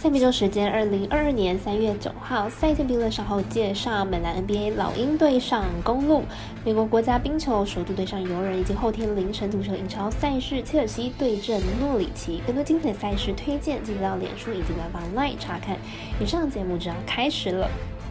赛比周时间二零二二年三月九号，赛前评论稍后介绍。美兰 NBA 老鹰队上公路，美国国家冰球首度对上游人，以及后天凌晨足球英超赛事切尔西对阵诺里奇。更多精彩赛事推荐，记得到脸书以及官方 LINE 查看。以上节目就要开始了。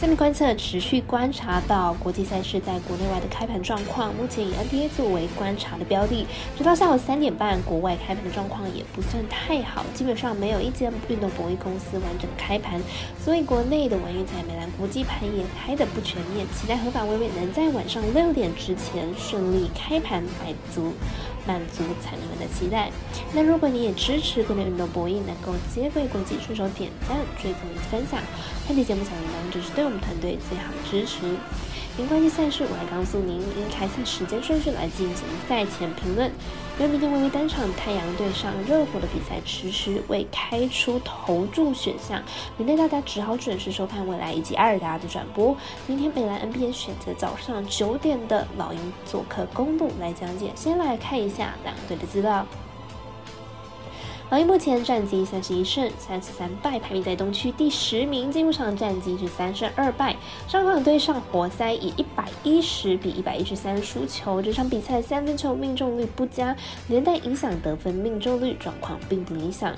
下面观测持续观察到国际赛事在国内外的开盘状况，目前以 NBA 作为观察的标的。直到下午三点半，国外开盘的状况也不算太好，基本上没有一间运动博弈公司完整开盘，所以国内的玩运彩美兰国际盘也开得不全面。期待合法微微能在晚上六点之前顺利开盘，买足满足彩民们的期待。那如果你也支持国内运动博弈能够接为国际，顺手点赞、追踪分享，看这节目小铃铛就是对。我们团队最好的支持。因关系赛事，我来告诉您，因开赛时间顺序来进行赛前评论。因为明天微微单场太阳队上热火的比赛迟迟未开出投注选项，明天大家只好准时收看未来以及阿尔达的转播。明天北兰 NBA 选择早上九点的老鹰做客公路来讲解。先来看一下两队的资料。老鹰目前战绩三十一胜三十三败，排名在东区第十名。进入场战绩是三胜二败，上场对上活塞以一百一十比一百一十三输球。这场比赛三分球命中率不佳，连带影响得分命中率状况并不理想。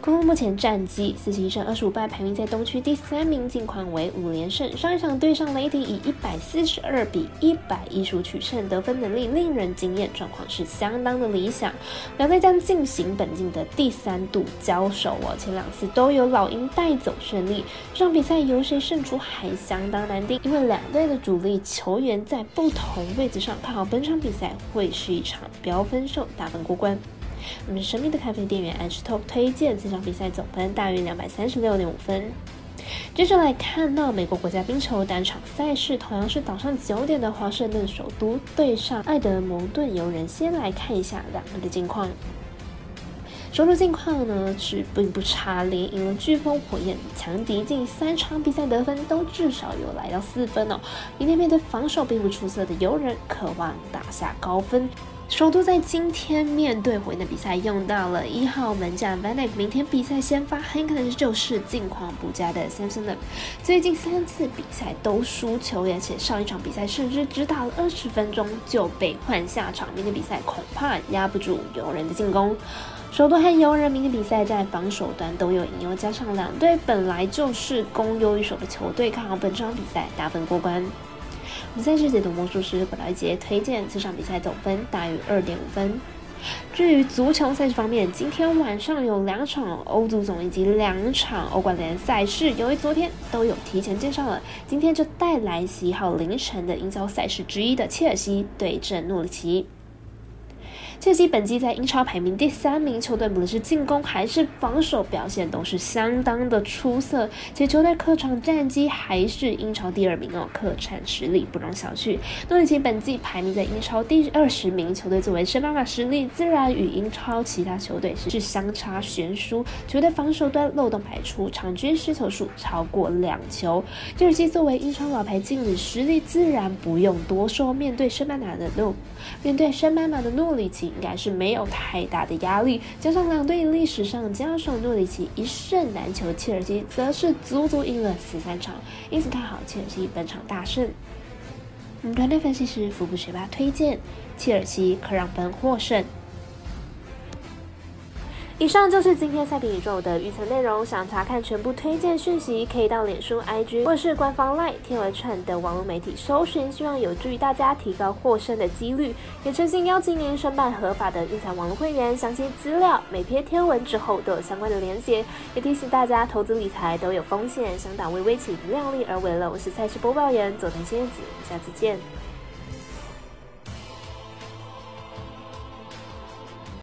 公路目前战绩四十一胜二十五败，排名在东区第三名，近况为五连胜。上一场对上雷霆，以一百四十二比一百一十五取胜，得分能力令人惊艳，状况是相当的理想。两队将进行本季的第三度交手哦，前两次都有老鹰带走胜利。这场比赛由谁胜出还相当难定，因为两队的主力球员在不同位置上，看好本场比赛会是一场飙分手，大分过关。我们神秘的咖啡店员 H Top 推荐这场比赛总分大约两百三十六点五分。接着来看到美国国家冰球单场赛事，同样是早上九点的华盛顿首都对上爱德蒙顿游人。先来看一下两个的近况。首都近况呢是并不差，连赢了飓风、火焰、强敌，近三场比赛得分都至少有来到四分哦。明天面对防守并不出色的游人，渴望打下高分。首都在今天面对火焰的比赛用到了一号门将 Van Dijk，明天比赛先发很可能就是近况不佳的 Samson。最近三次比赛都输球，而且上一场比赛甚至只打了二十分钟就被换下场，明天比赛恐怕压不住游人的进攻。首都和游人明天比赛在防守端都有隐忧，加上两队本来就是攻优于守的球队，看好本场比赛打分过关。比赛是解读魔术师本来杰推荐这场比赛总分大于二点五分。至于足球赛事方面，今天晚上有两场欧足总以及两场欧冠联赛事，由于昨天都有提前介绍了，今天就带来十一号凌晨的英超赛事之一的切尔西对阵诺里奇。切尔西本季在英超排名第三名，球队无论是进攻还是防守表现都是相当的出色，且球队客场战绩还是英超第二名哦，客场实力不容小觑。诺里奇本季排名在英超第二十名，球队作为升班马实力，自然与英超其他球队是相差悬殊。球队防守端漏洞百出，场均失球数超过两球。切尔西作为英超老牌劲旅，实力自然不用多说。面对升班马的诺，面对升班马的诺里奇。应该是没有太大的压力，加上两队历史上交手诺里奇一胜难求，切尔西则是足足赢了十三场，因此看好切尔西本场大胜。我们团队分析师福布学霸推荐切尔西可让分获胜。以上就是今天赛评宇宙的预测内容。想查看全部推荐讯息，可以到脸书、IG 或是官方 LINE 天文串的网络媒体搜寻，希望有助于大家提高获胜的几率。也诚心邀请您申办合法的运彩网络会员，详细资料每篇天文之后都有相关的连结。也提醒大家，投资理财都有风险，想打微微请量力而为了。我是赛事播报员佐藤仙子，下次见。